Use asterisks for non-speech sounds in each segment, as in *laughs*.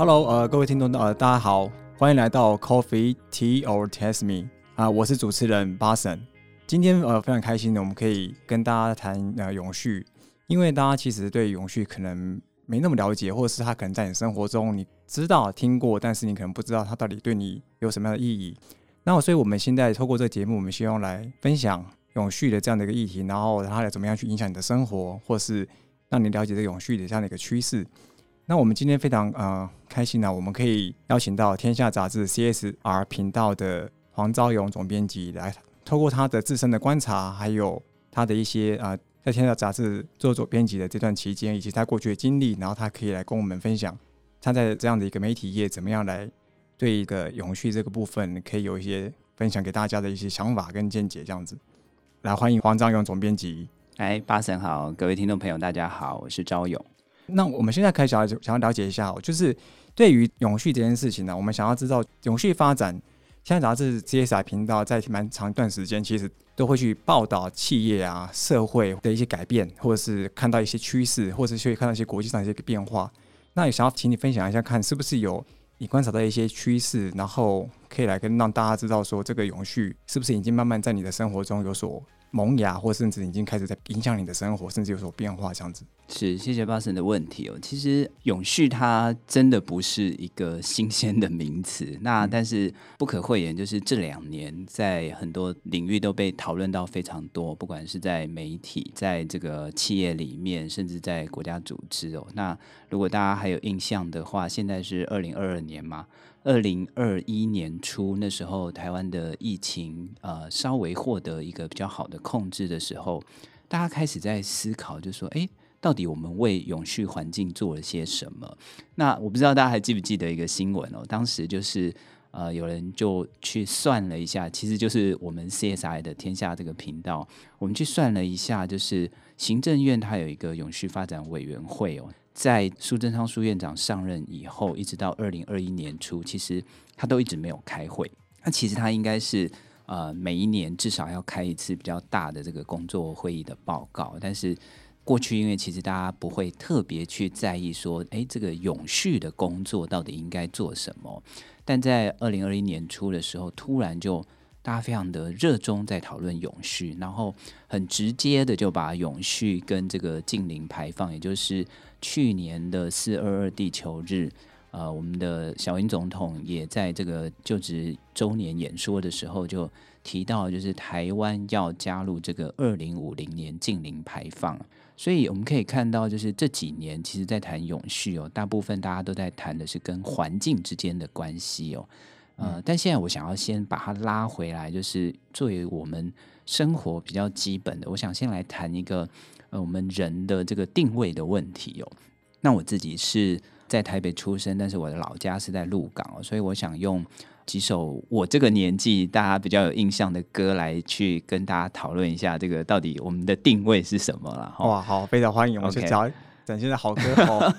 Hello，呃，各位听众，呃，大家好，欢迎来到 Coffee Tea or Test Me 啊，我是主持人巴神。今天呃非常开心的，我们可以跟大家谈呃永续，因为大家其实对永续可能没那么了解，或者是他可能在你生活中你知道听过，但是你可能不知道它到底对你有什么样的意义。那所以我们现在透过这个节目，我们希望来分享永续的这样的一个议题，然后它来怎么样去影响你的生活，或是让你了解这永续的这样的一个趋势。那我们今天非常呃开心呢，我们可以邀请到《天下杂志》CSR 频道的黄昭勇总编辑来，透过他的自身的观察，还有他的一些啊在《天下杂志》做总编辑的这段期间，以及他过去的经历，然后他可以来跟我们分享他在这样的一个媒体业怎么样来对一个永续这个部分可以有一些分享给大家的一些想法跟见解，这样子。来欢迎黄昭勇总编辑。哎，八神好，各位听众朋友大家好，我是昭勇。那我们现在开始想要想要了解一下哦，就是对于永续这件事情呢，我们想要知道永续发展。现在杂志 CSR 频道在蛮长一段时间，其实都会去报道企业啊、社会的一些改变，或者是看到一些趋势，或者是去看到一些国际上一些变化。那也想要请你分享一下，看是不是有你观察到一些趋势，然后可以来跟让大家知道说，这个永续是不是已经慢慢在你的生活中有所。萌芽，或甚至已经开始在影响你的生活，甚至有所变化，这样子。是，谢谢巴神的问题哦。其实永续它真的不是一个新鲜的名词，*laughs* 那但是不可讳言，就是这两年在很多领域都被讨论到非常多，不管是在媒体，在这个企业里面，甚至在国家组织哦。那如果大家还有印象的话，现在是二零二二年嘛。二零二一年初，那时候台湾的疫情呃稍微获得一个比较好的控制的时候，大家开始在思考，就说：哎，到底我们为永续环境做了些什么？那我不知道大家还记不记得一个新闻哦？当时就是呃有人就去算了一下，其实就是我们 CSI 的天下这个频道，我们去算了一下，就是行政院它有一个永续发展委员会哦。在苏贞昌苏院长上任以后，一直到二零二一年初，其实他都一直没有开会。那其实他应该是呃每一年至少要开一次比较大的这个工作会议的报告。但是过去因为其实大家不会特别去在意说，哎，这个永续的工作到底应该做什么。但在二零二一年初的时候，突然就大家非常的热衷在讨论永续，然后很直接的就把永续跟这个近零排放，也就是去年的四二二地球日，呃，我们的小英总统也在这个就职周年演说的时候就提到，就是台湾要加入这个二零五零年近零排放。所以我们可以看到，就是这几年其实在谈永续哦，大部分大家都在谈的是跟环境之间的关系哦。呃，但现在我想要先把它拉回来，就是作为我们生活比较基本的，我想先来谈一个。呃，我们人的这个定位的问题哦。那我自己是在台北出生，但是我的老家是在鹿港哦，所以我想用几首我这个年纪大家比较有印象的歌来去跟大家讨论一下，这个到底我们的定位是什么了。哇，好，非常欢迎，我去找。展现的好歌 *laughs* 哦，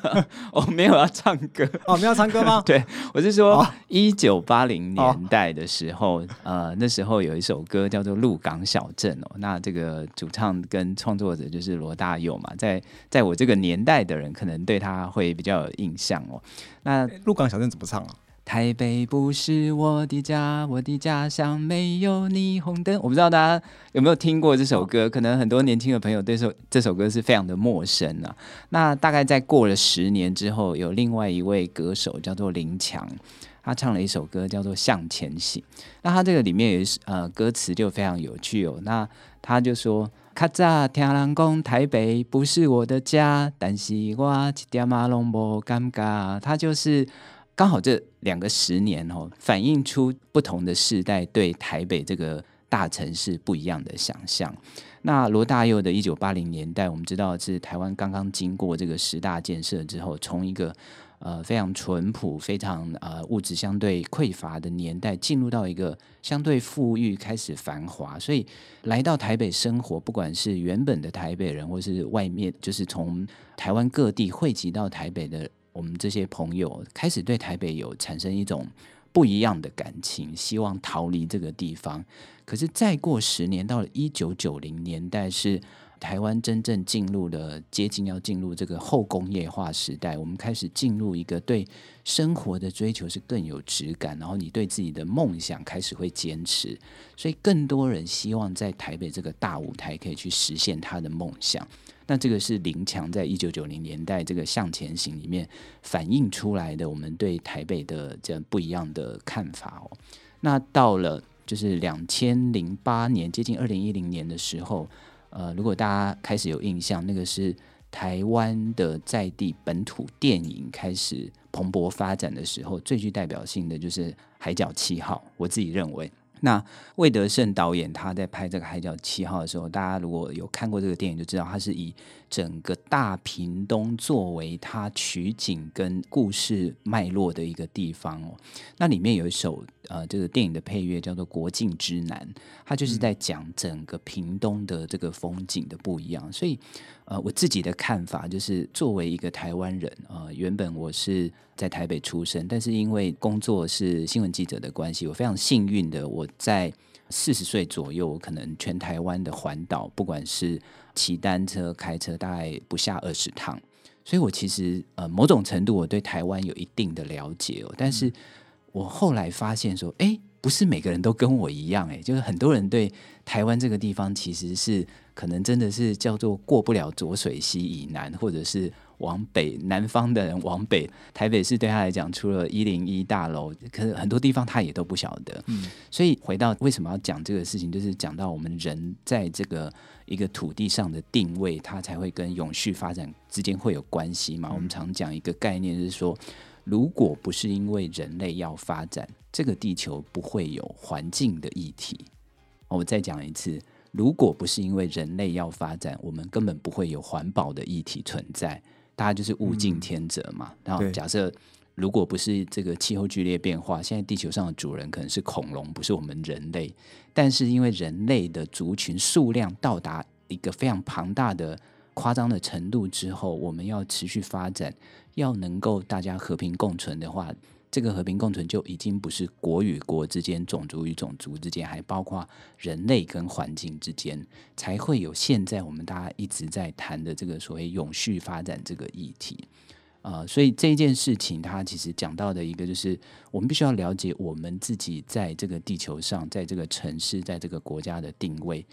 我没有要唱歌 *laughs* 哦，没有唱歌吗？*laughs* 对，我是说一九八零年代的时候，呃，那时候有一首歌叫做《鹿港小镇》哦，那这个主唱跟创作者就是罗大佑嘛，在在我这个年代的人可能对他会比较有印象哦。那《鹿港小镇》怎么唱啊？台北不是我的家，我的家乡没有霓虹灯。我不知道大家有没有听过这首歌，可能很多年轻的朋友对这这首歌是非常的陌生啊。那大概在过了十年之后，有另外一位歌手叫做林强，他唱了一首歌叫做《向前行》。那他这个里面也是呃歌词就非常有趣哦。那他就说：“卡扎听人讲台北不是我的家，但是我一点马拢无尴尬。”他就是。刚好这两个十年哦，反映出不同的世代对台北这个大城市不一样的想象。那罗大佑的一九八零年代，我们知道是台湾刚刚经过这个十大建设之后，从一个呃非常淳朴、非常呃物质相对匮乏的年代，进入到一个相对富裕、开始繁华。所以来到台北生活，不管是原本的台北人，或是外面就是从台湾各地汇集到台北的。我们这些朋友开始对台北有产生一种不一样的感情，希望逃离这个地方。可是再过十年，到了一九九零年代，是台湾真正进入了接近要进入这个后工业化时代，我们开始进入一个对生活的追求是更有质感，然后你对自己的梦想开始会坚持，所以更多人希望在台北这个大舞台可以去实现他的梦想。那这个是林强在一九九零年代这个向前行里面反映出来的，我们对台北的这样不一样的看法哦。那到了就是两千零八年，接近二零一零年的时候，呃，如果大家开始有印象，那个是台湾的在地本土电影开始蓬勃发展的时候，最具代表性的就是《海角七号》，我自己认为。那魏德胜导演他在拍这个《海角七号》的时候，大家如果有看过这个电影，就知道他是以整个大屏东作为他取景跟故事脉络的一个地方哦。那里面有一首呃，这个电影的配乐叫做《国境之南》，它就是在讲整个屏东的这个风景的不一样。所以呃，我自己的看法就是，作为一个台湾人呃，原本我是。在台北出生，但是因为工作是新闻记者的关系，我非常幸运的，我在四十岁左右，可能全台湾的环岛，不管是骑单车、开车，大概不下二十趟。所以我其实呃，某种程度我对台湾有一定的了解哦。但是我后来发现说，哎，不是每个人都跟我一样，哎，就是很多人对台湾这个地方其实是可能真的是叫做过不了浊水溪以南，或者是。往北，南方的人往北，台北市对他来讲，除了一零一大楼，可是很多地方他也都不晓得。嗯，所以回到为什么要讲这个事情，就是讲到我们人在这个一个土地上的定位，它才会跟永续发展之间会有关系嘛。我们常讲一个概念，就是说，如果不是因为人类要发展，这个地球不会有环境的议题。我再讲一次，如果不是因为人类要发展，我们根本不会有环保的议题存在。大家就是物竞天择嘛。然后假设如果不是这个气候剧烈变化，现在地球上的主人可能是恐龙，不是我们人类。但是因为人类的族群数量到达一个非常庞大的、夸张的程度之后，我们要持续发展，要能够大家和平共存的话。这个和平共存就已经不是国与国之间、种族与种族之间，还包括人类跟环境之间，才会有现在我们大家一直在谈的这个所谓永续发展这个议题。啊，所以这件事情，它其实讲到的一个就是，我们必须要了解我们自己在这个地球上、在这个城市、在这个国家的定位。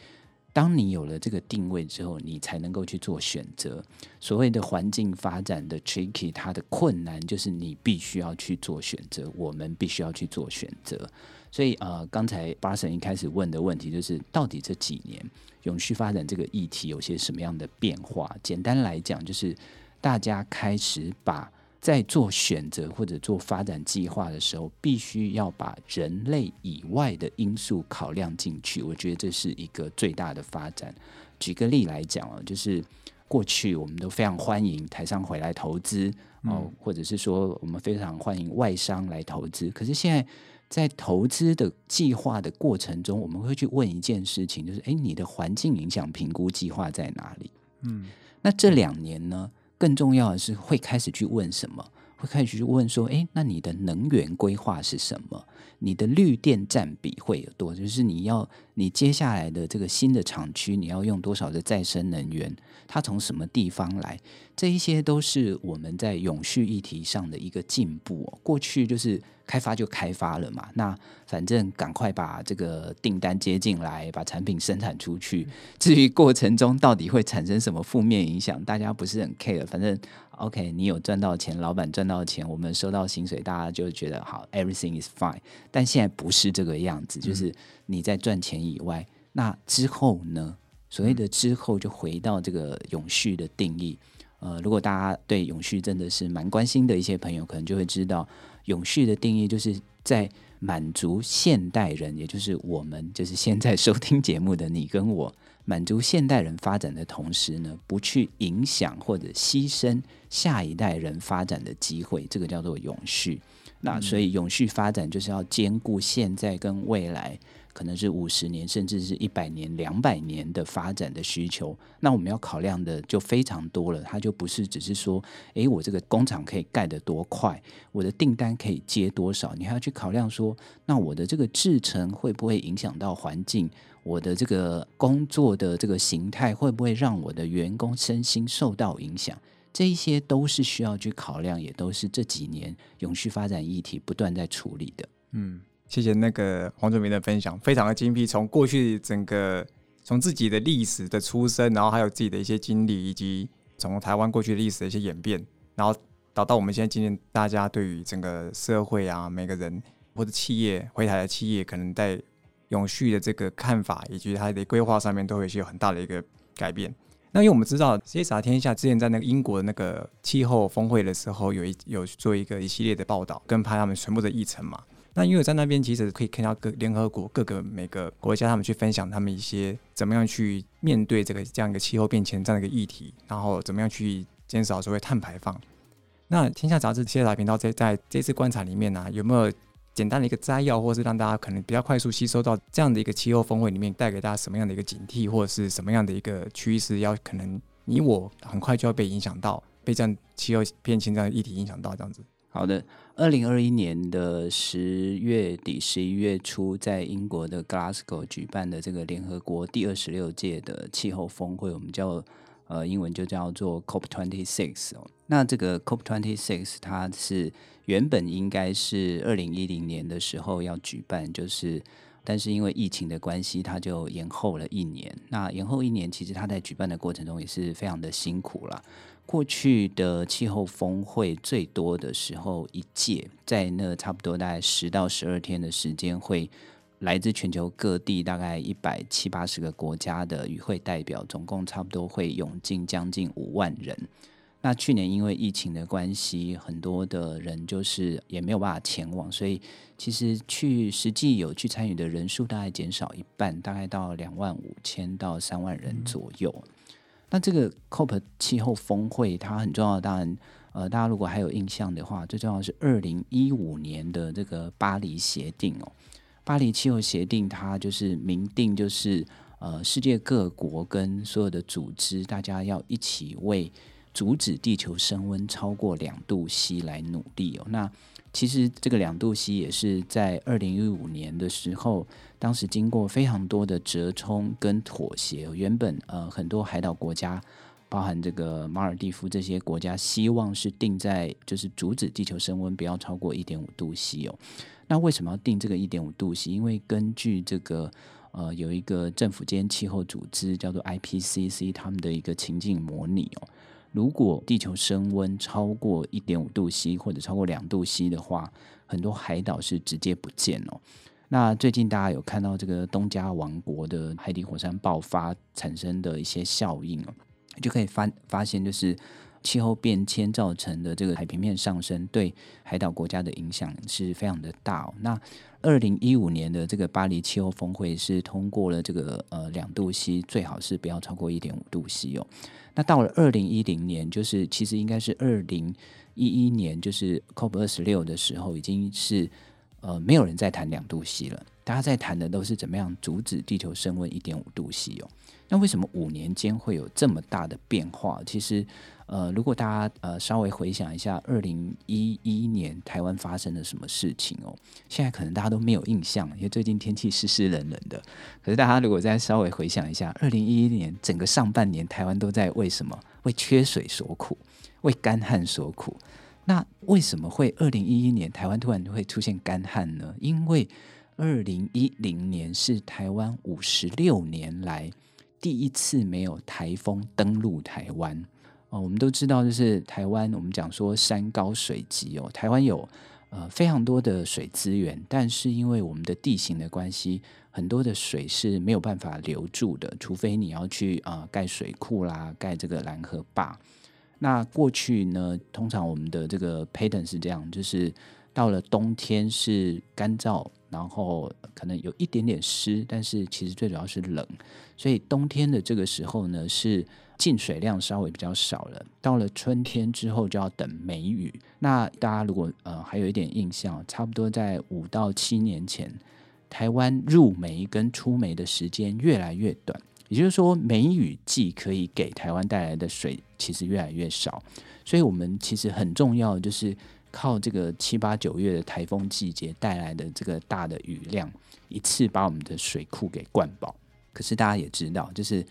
当你有了这个定位之后，你才能够去做选择。所谓的环境发展的 tricky，它的困难就是你必须要去做选择，我们必须要去做选择。所以，呃，刚才巴神一开始问的问题就是，到底这几年永续发展这个议题有些什么样的变化？简单来讲，就是大家开始把。在做选择或者做发展计划的时候，必须要把人类以外的因素考量进去。我觉得这是一个最大的发展。举个例来讲啊，就是过去我们都非常欢迎台商回来投资哦，或者是说我们非常欢迎外商来投资。可是现在在投资的计划的过程中，我们会去问一件事情，就是哎，你的环境影响评估计划在哪里？嗯，那这两年呢？更重要的是，会开始去问什么？会开始去问说：“哎，那你的能源规划是什么？你的绿电占比会有多？就是你要你接下来的这个新的厂区，你要用多少的再生能源？它从什么地方来？这一些都是我们在永续议题上的一个进步。过去就是。开发就开发了嘛，那反正赶快把这个订单接进来，把产品生产出去。至于过程中到底会产生什么负面影响，大家不是很 care。反正 OK，你有赚到钱，老板赚到钱，我们收到薪水，大家就觉得好，everything is fine。但现在不是这个样子，就是你在赚钱以外，那之后呢？所谓的之后，就回到这个永续的定义。呃，如果大家对永续真的是蛮关心的一些朋友，可能就会知道。永续的定义，就是在满足现代人，也就是我们，就是现在收听节目的你跟我，满足现代人发展的同时呢，不去影响或者牺牲下一代人发展的机会，这个叫做永续。那所以永续发展就是要兼顾现在跟未来。可能是五十年，甚至是一百年、两百年的发展的需求。那我们要考量的就非常多了，它就不是只是说，诶，我这个工厂可以盖得多快，我的订单可以接多少，你还要去考量说，那我的这个制程会不会影响到环境？我的这个工作的这个形态会不会让我的员工身心受到影响？这一些都是需要去考量，也都是这几年永续发展议题不断在处理的。嗯。谢谢那个黄祖明的分享，非常的精辟。从过去整个从自己的历史的出生，然后还有自己的一些经历，以及从台湾过去的历史的一些演变，然后导到我们现在今天大家对于整个社会啊，每个人或者企业回台的企业，可能在永续的这个看法以及它的规划上面，都会有些很大的一个改变。那因为我们知道 CSR 天下之前在那个英国的那个气候峰会的时候，有一有做一个一系列的报道，跟拍他们全部的议程嘛。那因为在那边其实可以看到各联合国各个每个国家他们去分享他们一些怎么样去面对这个这样一个气候变迁这样的一个议题，然后怎么样去减少所谓碳排放。那天下杂志谢达频道在在这次观察里面呢，有没有简单的一个摘要，或是让大家可能比较快速吸收到这样的一个气候峰会里面带给大家什么样的一个警惕，或者是什么样的一个趋势，要可能你我很快就要被影响到，被这样气候变迁这样的议题影响到这样子。好的，二零二一年的十月底、十一月初，在英国的 Glasgow 举办的这个联合国第二十六届的气候峰会，我们叫呃英文就叫做 COP twenty six 哦。那这个 COP twenty six 它是原本应该是二零一零年的时候要举办，就是但是因为疫情的关系，它就延后了一年。那延后一年，其实它在举办的过程中也是非常的辛苦了。过去的气候峰会最多的时候，一届在那差不多大概十到十二天的时间，会来自全球各地大概一百七八十个国家的与会代表，总共差不多会涌进将近五万人。那去年因为疫情的关系，很多的人就是也没有办法前往，所以其实去实际有去参与的人数大概减少一半，大概到两万五千到三万人左右。那这个 COP 气候峰会它很重要，当然，呃，大家如果还有印象的话，最重要是二零一五年的这个巴黎协定哦。巴黎气候协定它就是明定，就是呃，世界各国跟所有的组织，大家要一起为阻止地球升温超过两度 C 来努力哦。那其实这个两度 C 也是在二零一五年的时候。当时经过非常多的折冲跟妥协，原本呃很多海岛国家，包含这个马尔蒂夫这些国家，希望是定在就是阻止地球升温不要超过一点五度 C 哦。那为什么要定这个一点五度 C？因为根据这个呃有一个政府间气候组织叫做 IPCC 他们的一个情境模拟哦，如果地球升温超过一点五度 C 或者超过两度 C 的话，很多海岛是直接不见哦。那最近大家有看到这个东加王国的海底火山爆发产生的一些效应哦，就可以发发现，就是气候变迁造成的这个海平面上升，对海岛国家的影响是非常的大。哦那二零一五年的这个巴黎气候峰会是通过了这个呃两度 C，最好是不要超过一点五度 C 哦。那到了二零一零年，就是其实应该是二零一一年，就是 COP 二十六的时候，已经是。呃，没有人在谈两度 C 了，大家在谈的都是怎么样阻止地球升温一点五度 C 哦。那为什么五年间会有这么大的变化？其实，呃，如果大家呃稍微回想一下，二零一一年台湾发生了什么事情哦，现在可能大家都没有印象，因为最近天气湿湿冷冷的。可是大家如果再稍微回想一下，二零一一年整个上半年台湾都在为什么？为缺水所苦，为干旱所苦。那为什么会二零一一年台湾突然会出现干旱呢？因为二零一零年是台湾五十六年来第一次没有台风登陆台湾哦。我们都知道，就是台湾，我们讲说山高水急哦，台湾有呃非常多的水资源，但是因为我们的地形的关系，很多的水是没有办法留住的，除非你要去啊盖水库啦，盖这个蓝河坝。那过去呢，通常我们的这个 pattern 是这样，就是到了冬天是干燥，然后可能有一点点湿，但是其实最主要是冷，所以冬天的这个时候呢，是进水量稍微比较少了。到了春天之后就要等梅雨。那大家如果呃还有一点印象，差不多在五到七年前，台湾入梅跟出梅的时间越来越短，也就是说梅雨季可以给台湾带来的水其实越来越少，所以我们其实很重要就是靠这个七八九月的台风季节带来的这个大的雨量，一次把我们的水库给灌饱。可是大家也知道，就是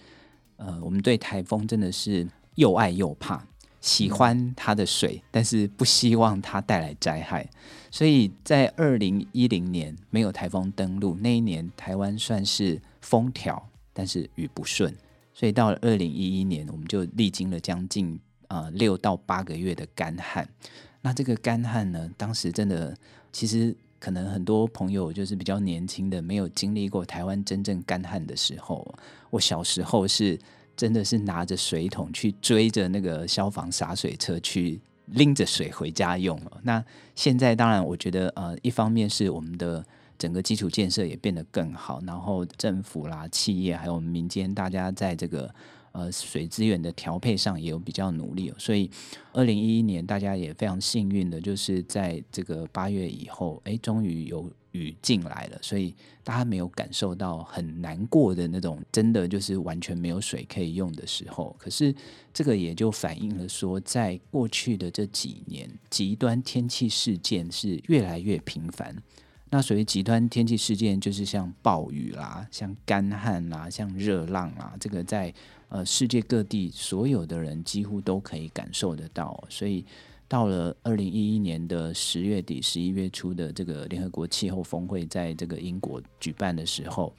呃，我们对台风真的是又爱又怕。喜欢它的水，但是不希望它带来灾害，所以在二零一零年没有台风登陆那一年，台湾算是风调，但是雨不顺，所以到了二零一一年，我们就历经了将近呃六到八个月的干旱。那这个干旱呢，当时真的其实可能很多朋友就是比较年轻的，没有经历过台湾真正干旱的时候。我小时候是。真的是拿着水桶去追着那个消防洒水车去拎着水回家用了。那现在当然，我觉得呃，一方面是我们的整个基础建设也变得更好，然后政府啦、企业还有民间，大家在这个呃水资源的调配上也有比较努力。所以二零一一年大家也非常幸运的，就是在这个八月以后，哎，终于有。雨进来了，所以大家没有感受到很难过的那种，真的就是完全没有水可以用的时候。可是这个也就反映了说，在过去的这几年，极端天气事件是越来越频繁。那所谓极端天气事件，就是像暴雨啦、像干旱啦、像热浪啦，这个在呃世界各地所有的人几乎都可以感受得到，所以。到了二零一一年的十月底、十一月初的这个联合国气候峰会，在这个英国举办的时候，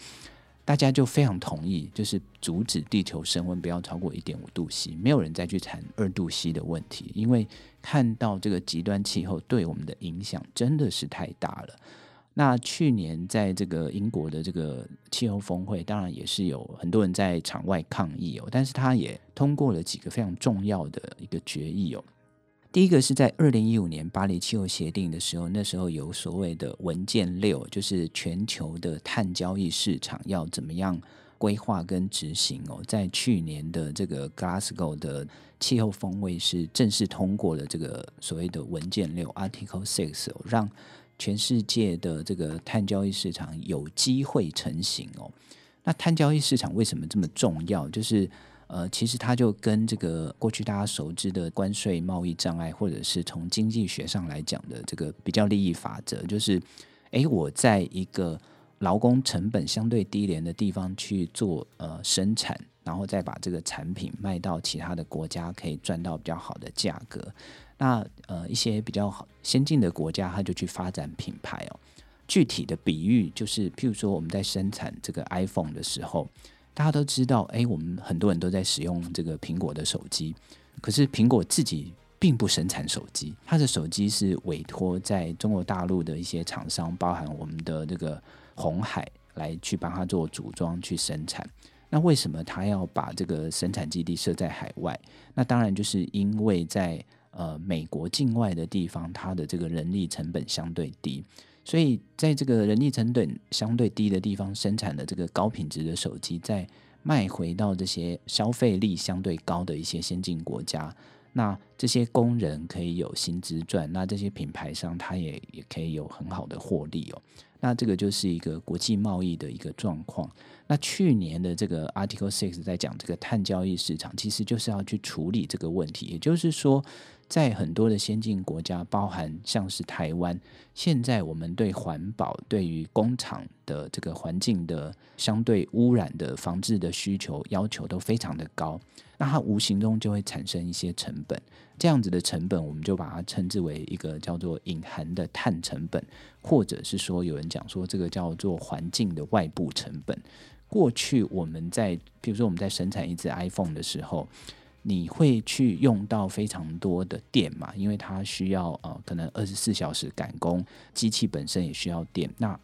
大家就非常同意，就是阻止地球升温不要超过一点五度 C，没有人再去谈二度 C 的问题，因为看到这个极端气候对我们的影响真的是太大了。那去年在这个英国的这个气候峰会，当然也是有很多人在场外抗议哦，但是他也通过了几个非常重要的一个决议哦。第一个是在二零一五年巴黎气候协定的时候，那时候有所谓的文件六，就是全球的碳交易市场要怎么样规划跟执行哦。在去年的这个 Glasgow 的气候峰会是正式通过了这个所谓的文件六 Article Six，让全世界的这个碳交易市场有机会成型哦。那碳交易市场为什么这么重要？就是呃，其实它就跟这个过去大家熟知的关税贸易障碍，或者是从经济学上来讲的这个比较利益法则，就是，诶，我在一个劳工成本相对低廉的地方去做呃生产，然后再把这个产品卖到其他的国家，可以赚到比较好的价格。那呃一些比较好先进的国家，它就去发展品牌哦。具体的比喻就是，譬如说我们在生产这个 iPhone 的时候。大家都知道，哎，我们很多人都在使用这个苹果的手机，可是苹果自己并不生产手机，它的手机是委托在中国大陆的一些厂商，包含我们的这个红海来去帮他做组装去生产。那为什么他要把这个生产基地设在海外？那当然就是因为在呃美国境外的地方，它的这个人力成本相对低。所以，在这个人力成本相对低的地方生产的这个高品质的手机，再卖回到这些消费力相对高的一些先进国家，那这些工人可以有薪资赚，那这些品牌商他也也可以有很好的获利哦。那这个就是一个国际贸易的一个状况。那去年的这个 Article Six 在讲这个碳交易市场，其实就是要去处理这个问题，也就是说。在很多的先进国家，包含像是台湾，现在我们对环保、对于工厂的这个环境的相对污染的防治的需求要求都非常的高，那它无形中就会产生一些成本，这样子的成本，我们就把它称之为一个叫做隐含的碳成本，或者是说有人讲说这个叫做环境的外部成本。过去我们在，比如说我们在生产一只 iPhone 的时候。你会去用到非常多的电嘛？因为它需要呃，可能二十四小时赶工，机器本身也需要电。那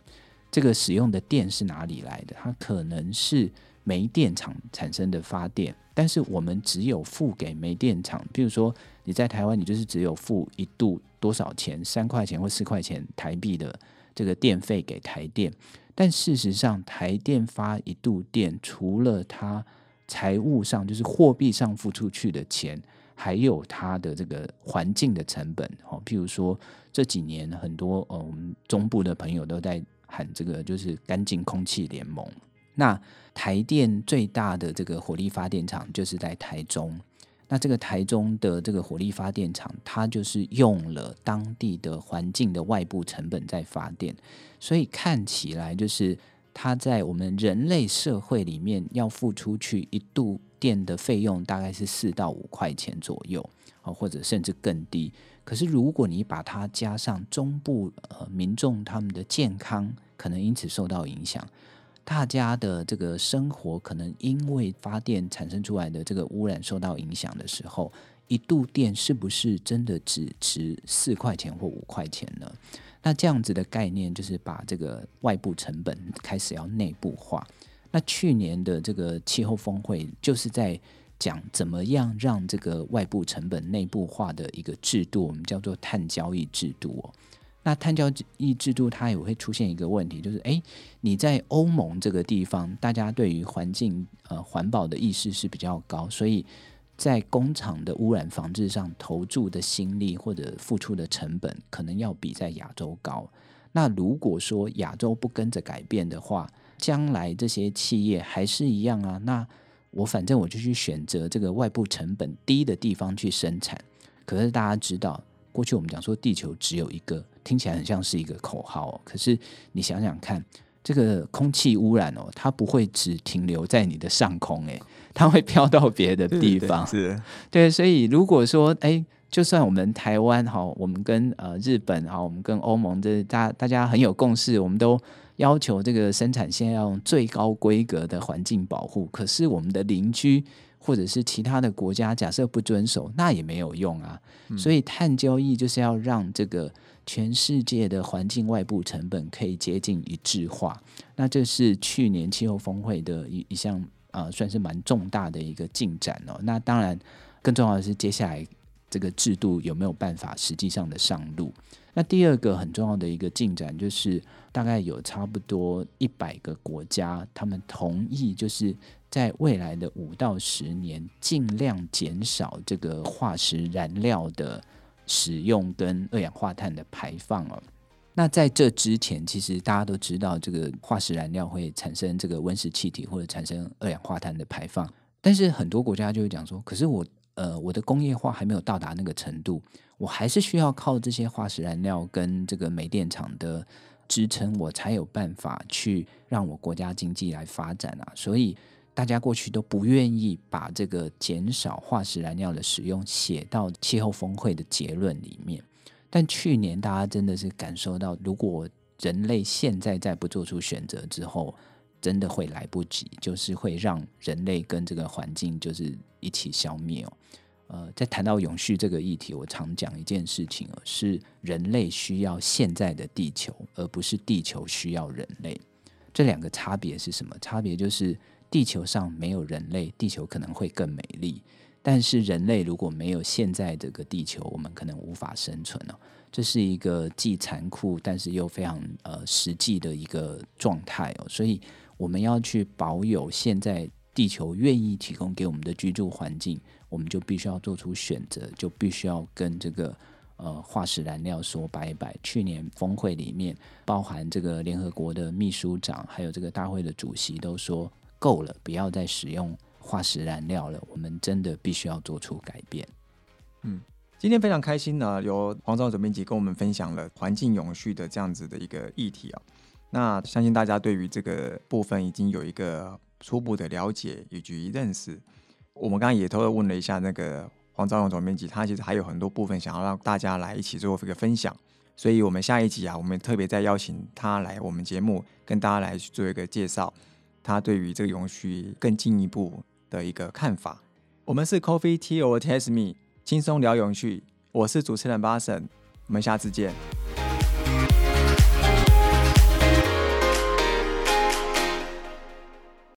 这个使用的电是哪里来的？它可能是煤电厂产生的发电，但是我们只有付给煤电厂。比如说你在台湾，你就是只有付一度多少钱，三块钱或四块钱台币的这个电费给台电。但事实上，台电发一度电，除了它财务上就是货币上付出去的钱，还有它的这个环境的成本。哦，譬如说这几年很多呃，我们中部的朋友都在喊这个就是干净空气联盟。那台电最大的这个火力发电厂就是在台中。那这个台中的这个火力发电厂，它就是用了当地的环境的外部成本在发电，所以看起来就是它在我们人类社会里面要付出去一度电的费用大概是四到五块钱左右，啊，或者甚至更低。可是如果你把它加上中部呃民众他们的健康可能因此受到影响。大家的这个生活可能因为发电产生出来的这个污染受到影响的时候，一度电是不是真的只值四块钱或五块钱呢？那这样子的概念就是把这个外部成本开始要内部化。那去年的这个气候峰会就是在讲怎么样让这个外部成本内部化的一个制度，我们叫做碳交易制度哦。那碳交易制度它也会出现一个问题，就是诶，你在欧盟这个地方，大家对于环境呃环保的意识是比较高，所以在工厂的污染防治上投注的心力或者付出的成本，可能要比在亚洲高。那如果说亚洲不跟着改变的话，将来这些企业还是一样啊。那我反正我就去选择这个外部成本低的地方去生产。可是大家知道，过去我们讲说地球只有一个。听起来很像是一个口号，可是你想想看，这个空气污染哦，它不会只停留在你的上空，诶，它会飘到别的地方。*laughs* 是，对，所以如果说，哎，就算我们台湾哈，我们跟呃日本哈，我们跟欧盟这大大家很有共识，我们都要求这个生产线要用最高规格的环境保护，可是我们的邻居。或者是其他的国家，假设不遵守，那也没有用啊。所以碳交易就是要让这个全世界的环境外部成本可以接近一致化。那这是去年气候峰会的一一项啊，算是蛮重大的一个进展哦。那当然，更重要的是接下来这个制度有没有办法实际上的上路？那第二个很重要的一个进展就是，大概有差不多一百个国家，他们同意就是。在未来的五到十年，尽量减少这个化石燃料的使用跟二氧化碳的排放哦。那在这之前，其实大家都知道，这个化石燃料会产生这个温室气体或者产生二氧化碳的排放。但是很多国家就会讲说，可是我呃我的工业化还没有到达那个程度，我还是需要靠这些化石燃料跟这个煤电厂的支撑，我才有办法去让我国家经济来发展啊。所以。大家过去都不愿意把这个减少化石燃料的使用写到气候峰会的结论里面，但去年大家真的是感受到，如果人类现在再不做出选择之后，真的会来不及，就是会让人类跟这个环境就是一起消灭哦。呃，在谈到永续这个议题，我常讲一件事情哦，是人类需要现在的地球，而不是地球需要人类。这两个差别是什么？差别就是。地球上没有人类，地球可能会更美丽。但是人类如果没有现在这个地球，我们可能无法生存哦。这是一个既残酷，但是又非常呃实际的一个状态哦。所以我们要去保有现在地球愿意提供给我们的居住环境，我们就必须要做出选择，就必须要跟这个呃化石燃料说拜拜。去年峰会里面，包含这个联合国的秘书长，还有这个大会的主席都说。够了，不要再使用化石燃料了。我们真的必须要做出改变。嗯，今天非常开心呢，由黄总总编辑跟我们分享了环境永续的这样子的一个议题啊。那相信大家对于这个部分已经有一个初步的了解以及认识。我们刚刚也偷偷问了一下那个黄兆勇总编辑，他其实还有很多部分想要让大家来一起做一个分享。所以我们下一集啊，我们特别再邀请他来我们节目，跟大家来去做一个介绍。他对于这个永续更进一步的一个看法。我们是 Coffee Tea or Test Me，轻松聊永续。我是主持人巴神，我们下次见。